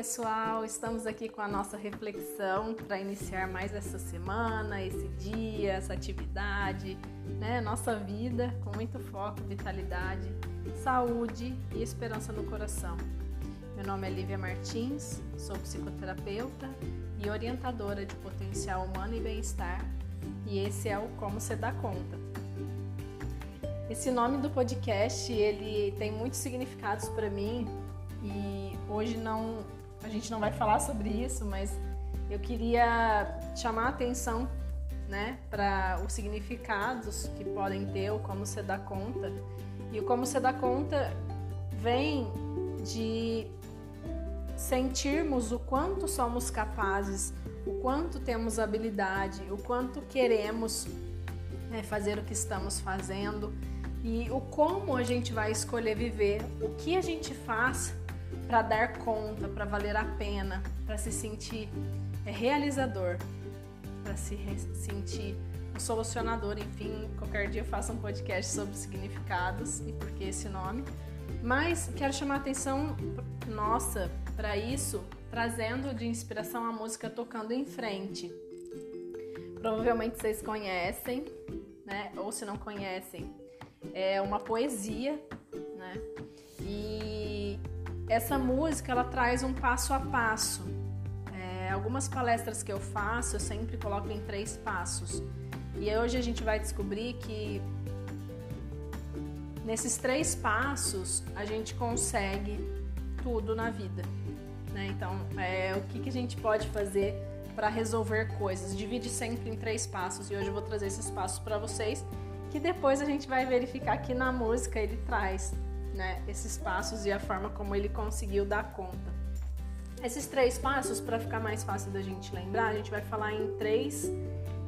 pessoal, estamos aqui com a nossa reflexão para iniciar mais essa semana, esse dia, essa atividade, né? Nossa vida com muito foco, vitalidade, saúde e esperança no coração. Meu nome é Lívia Martins, sou psicoterapeuta e orientadora de potencial humano e bem-estar, e esse é o Como Você Dá Conta. Esse nome do podcast, ele tem muitos significados para mim e hoje não a gente não vai falar sobre isso, mas eu queria chamar a atenção, né, para os significados que podem ter, ou como você dá conta. E o como você dá conta vem de sentirmos o quanto somos capazes, o quanto temos habilidade, o quanto queremos né, fazer o que estamos fazendo e o como a gente vai escolher viver, o que a gente faz para dar conta, para valer a pena, para se sentir é, realizador, para se sentir um solucionador. Enfim, qualquer dia eu faço um podcast sobre significados e por que esse nome. Mas quero chamar a atenção nossa para isso, trazendo de inspiração a música Tocando em Frente. Provavelmente vocês conhecem, né? Ou se não conhecem, é uma poesia, essa música ela traz um passo a passo. É, algumas palestras que eu faço eu sempre coloco em três passos. E hoje a gente vai descobrir que nesses três passos a gente consegue tudo na vida. Né? Então, é, o que, que a gente pode fazer para resolver coisas? Divide sempre em três passos e hoje eu vou trazer esses passos para vocês, que depois a gente vai verificar que na música ele traz né, esses passos e a forma como ele conseguiu dar conta. Esses três passos, para ficar mais fácil da gente lembrar, a gente vai falar em três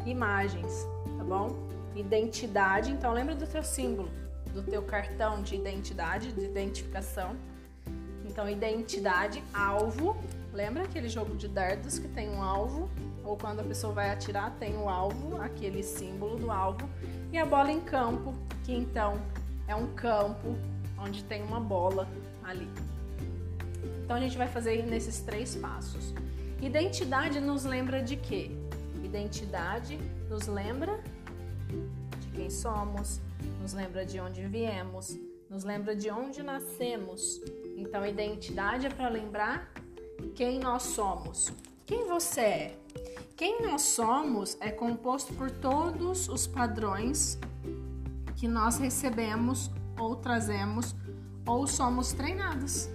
imagens, tá bom? Identidade, então lembra do teu símbolo, do teu cartão de identidade, de identificação. Então, identidade, alvo. Lembra aquele jogo de dardos que tem um alvo? Ou quando a pessoa vai atirar, tem o alvo, aquele símbolo do alvo. E a bola em campo, que então é um campo onde tem uma bola ali. Então a gente vai fazer nesses três passos. Identidade nos lembra de quê? Identidade nos lembra de quem somos, nos lembra de onde viemos, nos lembra de onde nascemos. Então identidade é para lembrar quem nós somos. Quem você é? Quem nós somos é composto por todos os padrões que nós recebemos ou trazemos ou somos treinados.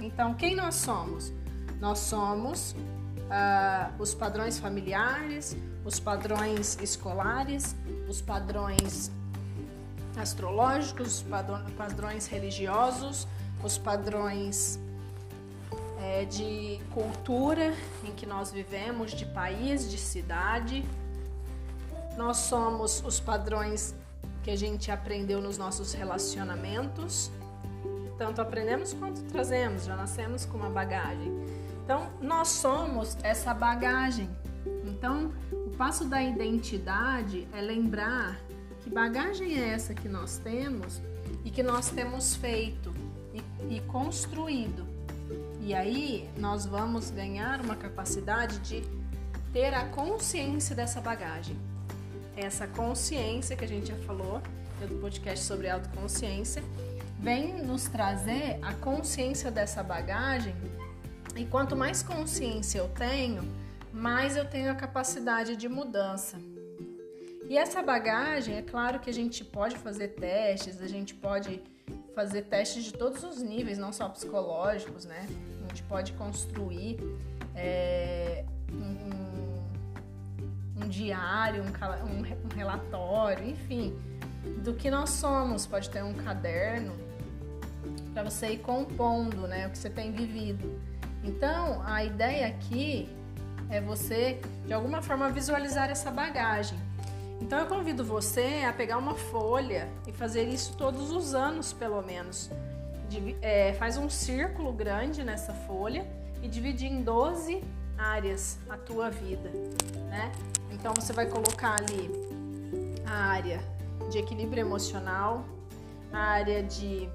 Então, quem nós somos? Nós somos uh, os padrões familiares, os padrões escolares, os padrões astrológicos, os padrões religiosos, os padrões é, de cultura em que nós vivemos, de país, de cidade. Nós somos os padrões que a gente aprendeu nos nossos relacionamentos. Tanto aprendemos quanto trazemos, já nascemos com uma bagagem. Então, nós somos essa bagagem. Então, o passo da identidade é lembrar que bagagem é essa que nós temos e que nós temos feito e, e construído. E aí nós vamos ganhar uma capacidade de ter a consciência dessa bagagem essa consciência que a gente já falou no podcast sobre autoconsciência, vem nos trazer a consciência dessa bagagem. E quanto mais consciência eu tenho, mais eu tenho a capacidade de mudança. E essa bagagem, é claro que a gente pode fazer testes, a gente pode fazer testes de todos os níveis, não só psicológicos, né? A gente pode construir é, um, um diário, um, um, um relatório, enfim, do que nós somos. Pode ter um caderno para você ir compondo né, o que você tem vivido. Então, a ideia aqui é você, de alguma forma, visualizar essa bagagem. Então, eu convido você a pegar uma folha e fazer isso todos os anos, pelo menos. é, faz um círculo grande nessa folha e divide em 12 áreas a tua vida, né? Então você vai colocar ali a área de equilíbrio emocional, a área de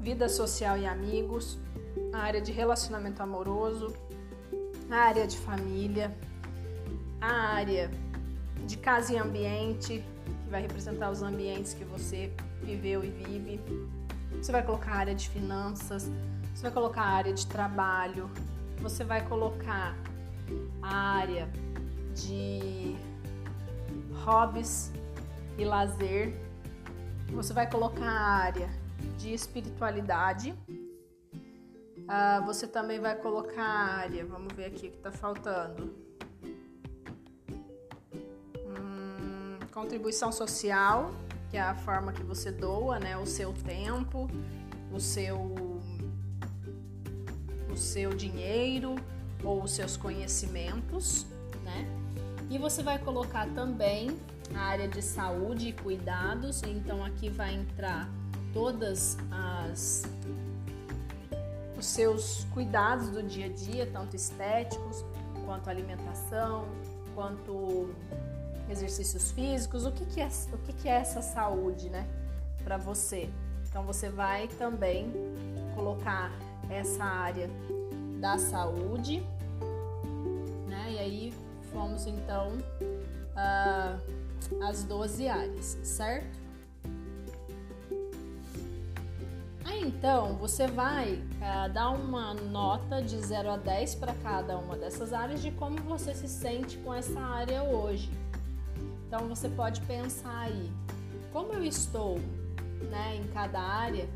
vida social e amigos, a área de relacionamento amoroso, a área de família, a área de casa e ambiente, que vai representar os ambientes que você viveu e vive. Você vai colocar a área de finanças, você vai colocar a área de trabalho, você vai colocar a área de hobbies e lazer, você vai colocar a área de espiritualidade. Ah, você também vai colocar a área, vamos ver aqui o que está faltando. Hum, contribuição social, que é a forma que você doa, né? O seu tempo, o seu, o seu dinheiro ou os seus conhecimentos, né? E você vai colocar também a área de saúde e cuidados, então aqui vai entrar todas as os seus cuidados do dia a dia, tanto estéticos, quanto alimentação, quanto exercícios físicos, o que, que é o que, que é essa saúde, né, para você? Então você vai também colocar essa área da saúde, aí fomos então uh, as 12 áreas, certo? Aí então você vai uh, dar uma nota de 0 a 10 para cada uma dessas áreas de como você se sente com essa área hoje. Então você pode pensar aí, como eu estou né, em cada área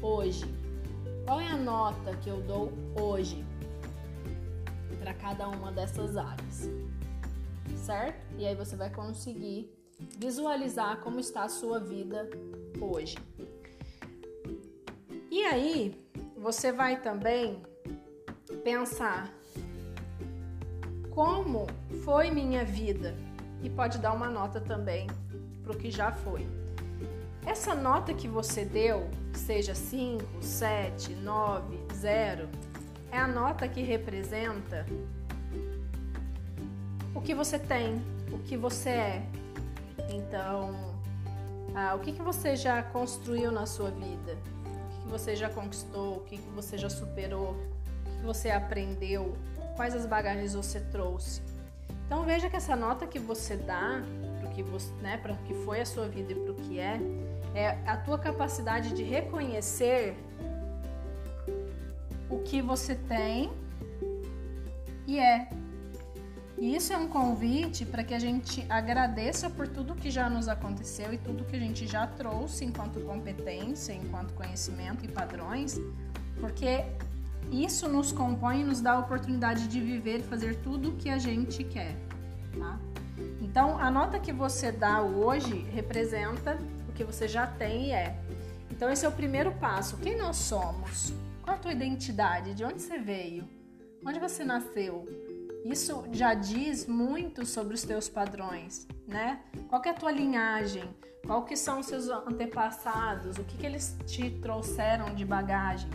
hoje? Qual é a nota que eu dou hoje para cada uma dessas áreas? Certo? E aí você vai conseguir visualizar como está a sua vida hoje. E aí você vai também pensar como foi minha vida e pode dar uma nota também para o que já foi. Essa nota que você deu, seja 5, 7, 9, 0, é a nota que representa o que você tem, o que você é. Então, ah, o que, que você já construiu na sua vida? O que, que você já conquistou? O que, que você já superou? O que, você aprendeu? Quais as bagagens você trouxe? Então veja que essa nota que você dá para que né, que foi a sua vida e para o que é, é a tua capacidade de reconhecer o que você tem e é e isso é um convite para que a gente agradeça por tudo que já nos aconteceu e tudo que a gente já trouxe enquanto competência, enquanto conhecimento e padrões, porque isso nos compõe e nos dá a oportunidade de viver e fazer tudo o que a gente quer. Tá? Então, a nota que você dá hoje representa o que você já tem e é. Então, esse é o primeiro passo. Quem nós somos? Qual a tua identidade? De onde você veio? Onde você nasceu? Isso já diz muito sobre os teus padrões, né? Qual é a tua linhagem? Qual que são os seus antepassados? O que, que eles te trouxeram de bagagem?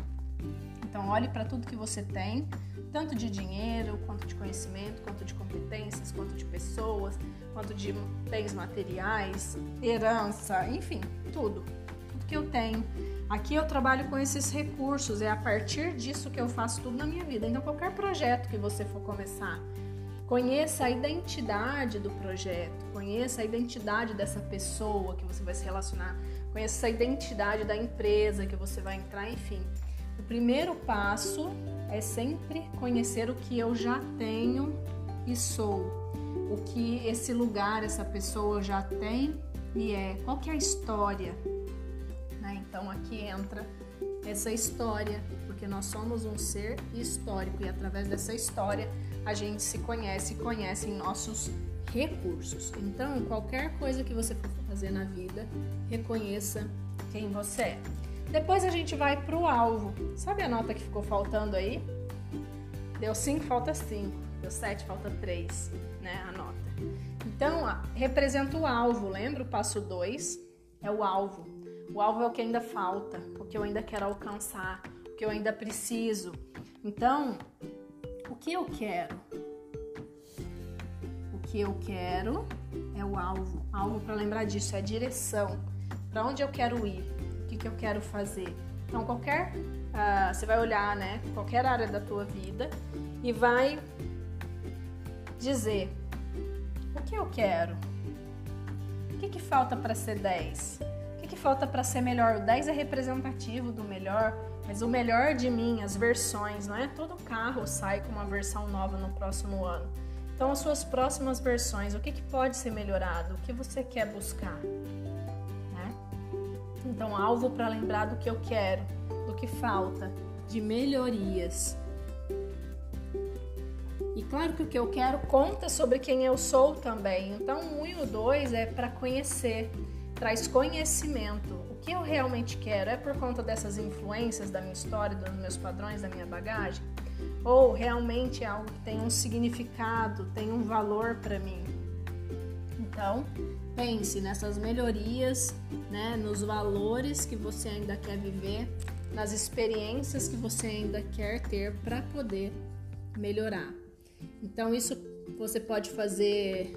Então olhe para tudo que você tem, tanto de dinheiro, quanto de conhecimento, quanto de competências, quanto de pessoas, quanto de bens materiais, herança, enfim, tudo. Tudo que eu tenho Aqui eu trabalho com esses recursos, é a partir disso que eu faço tudo na minha vida. Então, qualquer projeto que você for começar, conheça a identidade do projeto, conheça a identidade dessa pessoa que você vai se relacionar, conheça a identidade da empresa que você vai entrar, enfim. O primeiro passo é sempre conhecer o que eu já tenho e sou, o que esse lugar, essa pessoa já tem e é, qual que é a história então aqui entra essa história, porque nós somos um ser histórico e através dessa história a gente se conhece e conhece nossos recursos. Então, qualquer coisa que você for fazer na vida, reconheça quem você é. Depois a gente vai para o alvo. Sabe a nota que ficou faltando aí? Deu 5, falta 5. Deu 7, falta 3, né? A nota. Então, representa o alvo. Lembra o passo 2? É o alvo. O alvo é o que ainda falta, o que eu ainda quero alcançar, o que eu ainda preciso. Então, o que eu quero? O que eu quero é o alvo. Alvo, para lembrar disso, é a direção. Para onde eu quero ir? O que, que eu quero fazer? Então, qualquer. Uh, você vai olhar, né? Qualquer área da tua vida e vai dizer o que eu quero, o que, que falta para ser 10, o que, que falta para ser melhor. O 10 é representativo do melhor, mas o melhor de mim, as versões, não é? Todo carro sai com uma versão nova no próximo ano. Então, as suas próximas versões, o que, que pode ser melhorado? O que você quer buscar? Né? Então, alvo para lembrar do que eu quero, do que falta, de melhorias. E claro que o que eu quero conta sobre quem eu sou também. Então, 1 e o 2 é para conhecer, traz conhecimento. O que eu realmente quero é por conta dessas influências da minha história, dos meus padrões, da minha bagagem? ou realmente é algo que tem um significado, tem um valor para mim. Então, pense nessas melhorias, né, nos valores que você ainda quer viver, nas experiências que você ainda quer ter para poder melhorar. Então, isso você pode fazer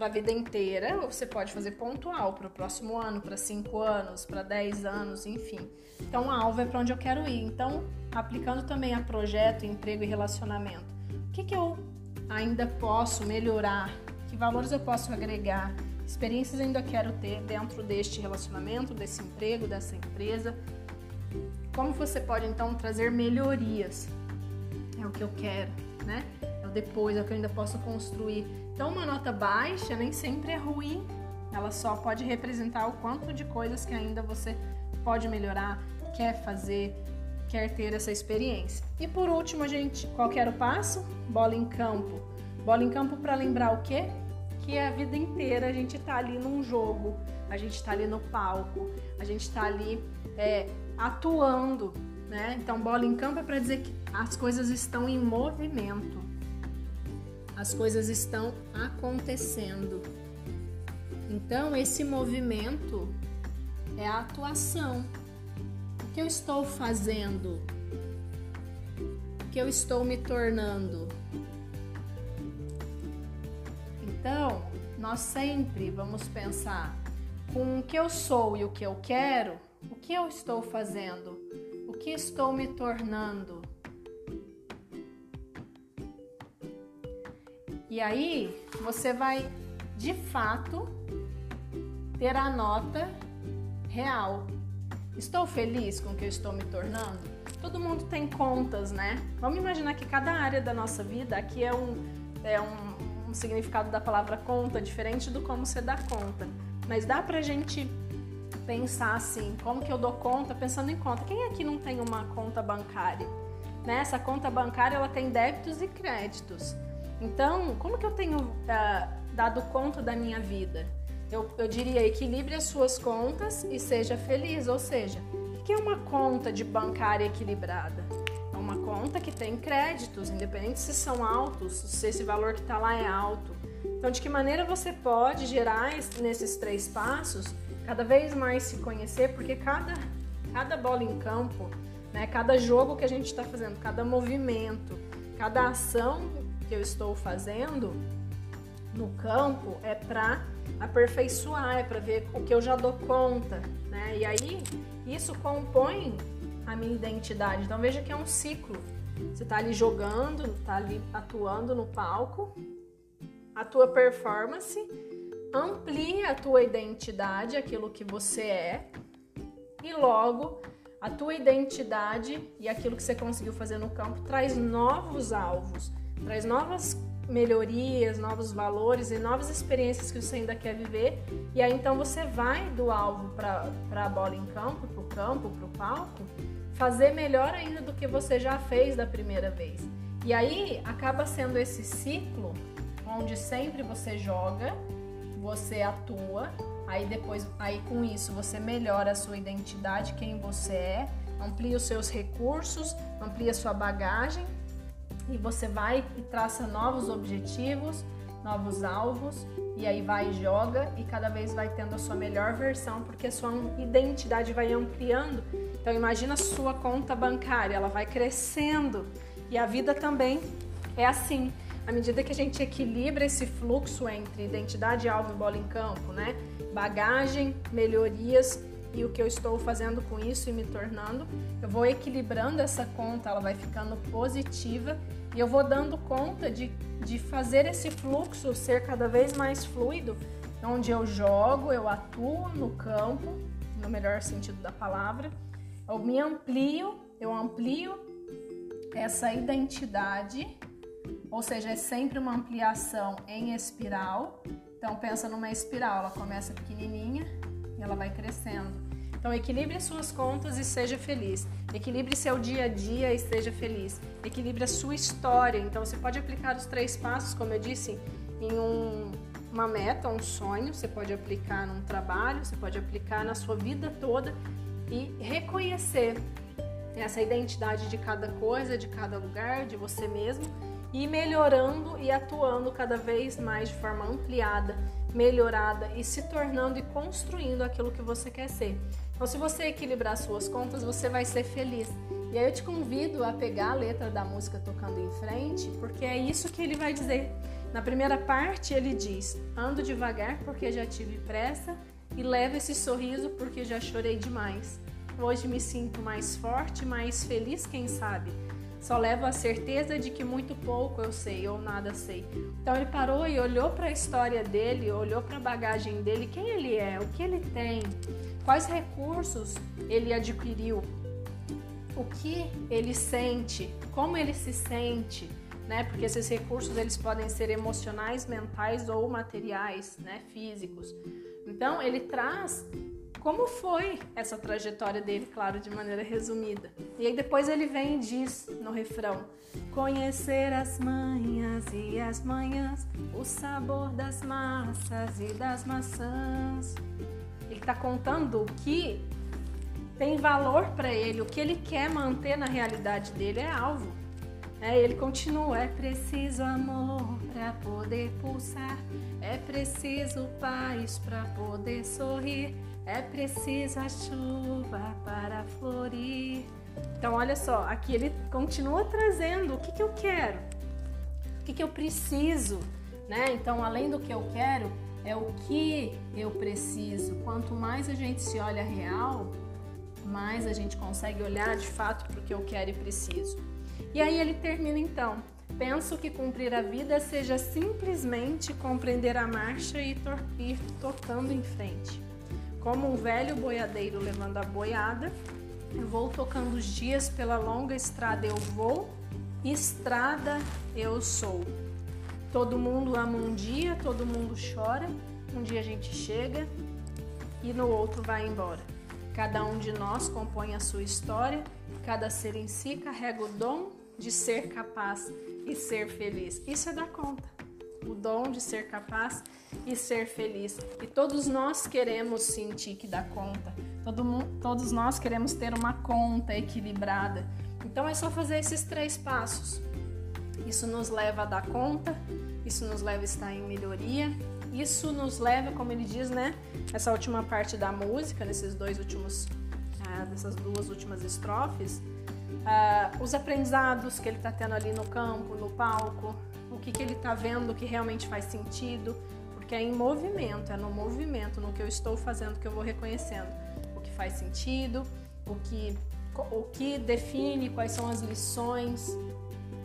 para a vida inteira, ou você pode fazer pontual para o próximo ano, para cinco anos, para dez anos, enfim. Então, o alvo é para onde eu quero ir. Então, aplicando também a projeto, emprego e relacionamento, o que, que eu ainda posso melhorar? Que valores eu posso agregar? Experiências ainda quero ter dentro deste relacionamento, desse emprego, dessa empresa? Como você pode então trazer melhorias? É o que eu quero, né? Depois, é o que eu ainda posso construir. Então, uma nota baixa nem sempre é ruim, ela só pode representar o quanto de coisas que ainda você pode melhorar, quer fazer, quer ter essa experiência. E por último, a gente, qual era o passo? Bola em campo. Bola em campo para lembrar o quê? Que a vida inteira a gente está ali num jogo, a gente está ali no palco, a gente está ali é, atuando, né? Então, bola em campo é para dizer que as coisas estão em movimento as coisas estão acontecendo. Então, esse movimento é a atuação. O que eu estou fazendo? O que eu estou me tornando? Então, nós sempre vamos pensar com o que eu sou e o que eu quero, o que eu estou fazendo, o que estou me tornando. E aí você vai de fato ter a nota real. Estou feliz com o que eu estou me tornando? Todo mundo tem contas, né? Vamos imaginar que cada área da nossa vida, aqui é um, é um, um significado da palavra conta diferente do como você dá conta. Mas dá pra gente pensar assim, como que eu dou conta pensando em conta. Quem aqui não tem uma conta bancária? Né? Essa conta bancária ela tem débitos e créditos. Então, como que eu tenho uh, dado conta da minha vida? Eu, eu diria, equilibre as suas contas e seja feliz. Ou seja, o que é uma conta de bancária equilibrada? É uma conta que tem créditos, independente se são altos, se esse valor que está lá é alto. Então, de que maneira você pode gerar nesses três passos cada vez mais se conhecer, porque cada, cada bola em campo, né, cada jogo que a gente está fazendo, cada movimento, cada ação que eu estou fazendo no campo é para aperfeiçoar, é para ver o que eu já dou conta, né? E aí isso compõe a minha identidade. Então veja que é um ciclo. Você está ali jogando, está ali atuando no palco, a tua performance amplia a tua identidade, aquilo que você é, e logo a tua identidade e aquilo que você conseguiu fazer no campo traz novos alvos traz novas melhorias, novos valores e novas experiências que você ainda quer viver. E aí então você vai do alvo para a bola em campo, para o campo, para o palco, fazer melhor ainda do que você já fez da primeira vez. E aí acaba sendo esse ciclo onde sempre você joga, você atua, aí depois aí com isso você melhora a sua identidade, quem você é, amplia os seus recursos, amplia a sua bagagem e você vai e traça novos objetivos, novos alvos e aí vai e joga e cada vez vai tendo a sua melhor versão porque a sua identidade vai ampliando. Então imagina a sua conta bancária, ela vai crescendo e a vida também é assim. À medida que a gente equilibra esse fluxo entre identidade, alvo e bola em campo, né? Bagagem, melhorias e o que eu estou fazendo com isso e me tornando. Eu vou equilibrando essa conta, ela vai ficando positiva e eu vou dando conta de, de fazer esse fluxo ser cada vez mais fluido, onde eu jogo, eu atuo no campo, no melhor sentido da palavra, eu me amplio, eu amplio essa identidade, ou seja, é sempre uma ampliação em espiral. Então pensa numa espiral, ela começa pequenininha ela vai crescendo. Então equilibre as suas contas e seja feliz. Equilibre seu dia a dia e seja feliz. Equilibre a sua história. Então você pode aplicar os três passos, como eu disse, em um, uma meta, um sonho. Você pode aplicar num trabalho, você pode aplicar na sua vida toda e reconhecer essa identidade de cada coisa, de cada lugar, de você mesmo e melhorando e atuando cada vez mais de forma ampliada, melhorada e se tornando e construindo aquilo que você quer ser. Então, se você equilibrar suas contas, você vai ser feliz. E aí eu te convido a pegar a letra da música tocando em frente, porque é isso que ele vai dizer. Na primeira parte, ele diz: Ando devagar porque já tive pressa e levo esse sorriso porque já chorei demais. Hoje me sinto mais forte, mais feliz, quem sabe? Só levo a certeza de que muito pouco eu sei ou nada sei. Então ele parou e olhou para a história dele, olhou para a bagagem dele, quem ele é, o que ele tem, quais recursos ele adquiriu, o que ele sente, como ele se sente, né? Porque esses recursos eles podem ser emocionais, mentais ou materiais, né? Físicos. Então ele traz como foi essa trajetória dele, claro, de maneira resumida. E aí depois ele vem e diz no refrão: Conhecer as manhas e as manhãs, o sabor das massas e das maçãs. Ele está contando o que tem valor para ele, o que ele quer manter na realidade dele é alvo. É, ele continua: é preciso amor para poder pulsar, é preciso paz para poder sorrir. É preciso a chuva para florir. Então, olha só, aqui ele continua trazendo o que, que eu quero, o que, que eu preciso, né? Então, além do que eu quero, é o que eu preciso. Quanto mais a gente se olha real, mais a gente consegue olhar de fato para o que eu quero e preciso. E aí ele termina então. Penso que cumprir a vida seja simplesmente compreender a marcha e ir tocando em frente. Como um velho boiadeiro levando a boiada, eu vou tocando os dias pela longa estrada eu vou, estrada eu sou. Todo mundo ama um dia, todo mundo chora, um dia a gente chega e no outro vai embora. Cada um de nós compõe a sua história, cada ser em si carrega o dom de ser capaz e ser feliz. Isso é dar conta o dom de ser capaz e ser feliz. E todos nós queremos sentir que dá conta. Todo mundo, todos nós queremos ter uma conta equilibrada. Então é só fazer esses três passos. Isso nos leva a dar conta, isso nos leva a estar em melhoria, isso nos leva, como ele diz, né? Essa última parte da música, nesses dois últimos, ah, dessas duas últimas estrofes, ah, os aprendizados que ele está tendo ali no campo, no palco, que, que ele está vendo que realmente faz sentido, porque é em movimento, é no movimento, no que eu estou fazendo que eu vou reconhecendo o que faz sentido, o que, o que define quais são as lições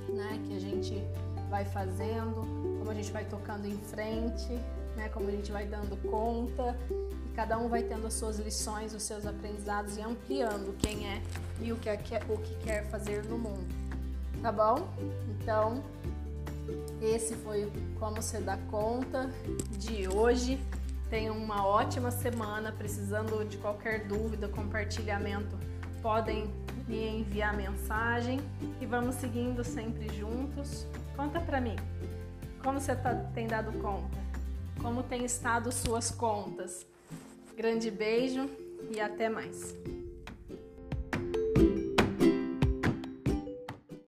né, que a gente vai fazendo, como a gente vai tocando em frente, né, como a gente vai dando conta, e cada um vai tendo as suas lições, os seus aprendizados e ampliando quem é e o que, é, o que quer fazer no mundo. Tá bom? Então, esse foi como você dá conta de hoje. Tenha uma ótima semana. Precisando de qualquer dúvida, compartilhamento, podem me enviar mensagem e vamos seguindo sempre juntos. Conta para mim, como você tá, tem dado conta? Como tem estado suas contas? Grande beijo e até mais.